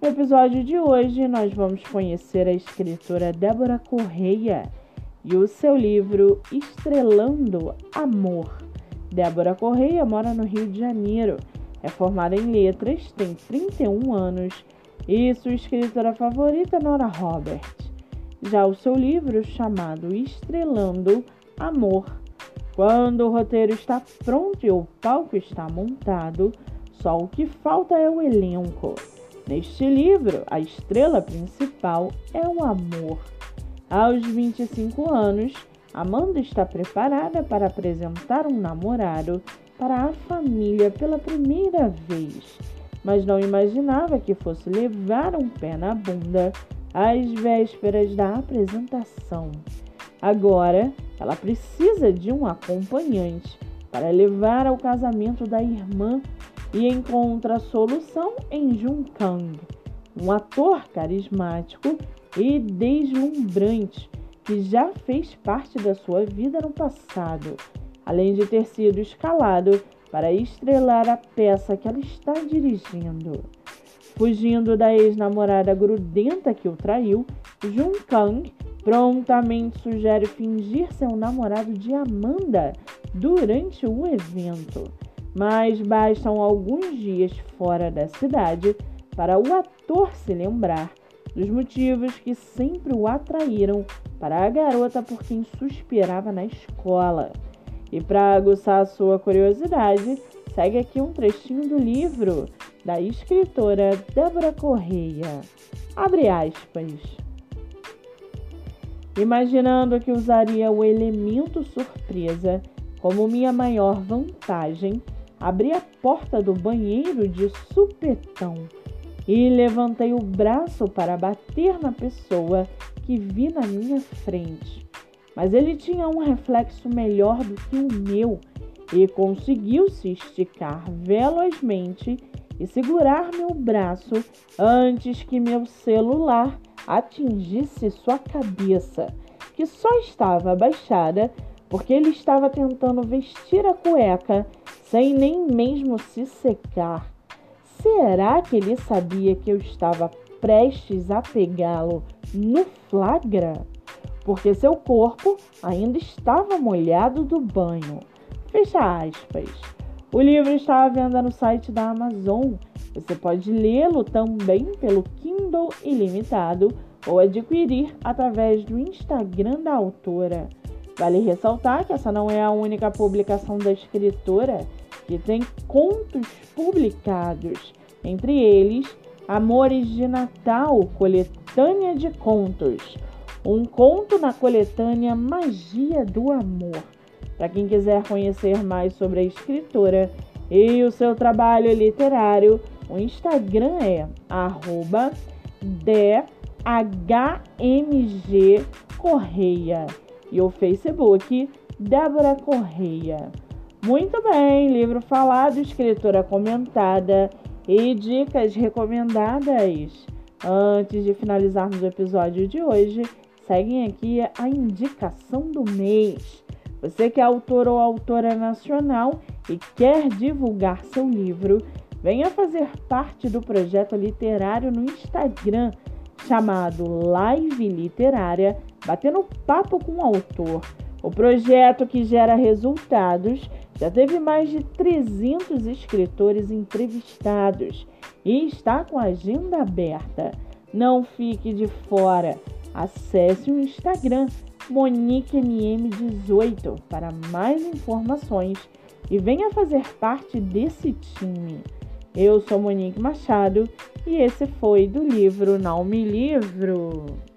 No episódio de hoje, nós vamos conhecer a escritora Débora Correia e o seu livro Estrelando Amor. Débora Correia mora no Rio de Janeiro, é formada em letras, tem 31 anos e sua escritora favorita é Nora Robert. Já o seu livro, chamado Estrelando Amor, quando o roteiro está pronto e o palco está montado, só o que falta é o elenco. Neste livro, a estrela principal é o amor. Aos 25 anos, Amanda está preparada para apresentar um namorado para a família pela primeira vez, mas não imaginava que fosse levar um pé na bunda às vésperas da apresentação. Agora, ela precisa de um acompanhante para levar ao casamento da irmã e encontra solução em Jun Kang, um ator carismático e deslumbrante que já fez parte da sua vida no passado, além de ter sido escalado para estrelar a peça que ela está dirigindo. Fugindo da ex-namorada grudenta que o traiu, Jun Kang prontamente sugere fingir ser um namorado de Amanda durante o evento. Mas bastam alguns dias fora da cidade para o ator se lembrar dos motivos que sempre o atraíram para a garota por quem suspirava na escola. E para aguçar sua curiosidade, segue aqui um trechinho do livro da escritora Débora Correia. Abre aspas imaginando que usaria o elemento surpresa como minha maior vantagem, abri a porta do banheiro de supetão e levantei o braço para bater na pessoa que vi na minha frente. Mas ele tinha um reflexo melhor do que o meu e conseguiu se esticar velozmente e segurar meu braço antes que meu celular atingisse sua cabeça, que só estava abaixada porque ele estava tentando vestir a cueca sem nem mesmo se secar. Será que ele sabia que eu estava prestes a pegá-lo no flagra? Porque seu corpo ainda estava molhado do banho. Fecha aspas. O livro está à venda no site da Amazon você pode lê-lo também pelo Kindle Ilimitado ou adquirir através do Instagram da autora. Vale ressaltar que essa não é a única publicação da escritora que tem contos publicados, entre eles Amores de Natal, coletânea de contos, um conto na coletânea Magia do Amor. Para quem quiser conhecer mais sobre a escritora e o seu trabalho literário, o Instagram é arroba DHMG Correia e o Facebook Débora Correia. Muito bem, livro falado, escritora comentada e dicas recomendadas. Antes de finalizarmos o episódio de hoje, seguem aqui a indicação do mês. Você que é autor ou autora nacional e quer divulgar seu livro, Venha fazer parte do projeto literário no Instagram chamado Live Literária, batendo papo com o autor. O projeto que gera resultados já teve mais de 300 escritores entrevistados e está com a agenda aberta. Não fique de fora. Acesse o Instagram MoniqueMM18 para mais informações e venha fazer parte desse time. Eu sou Monique Machado e esse foi do livro Não Me Livro.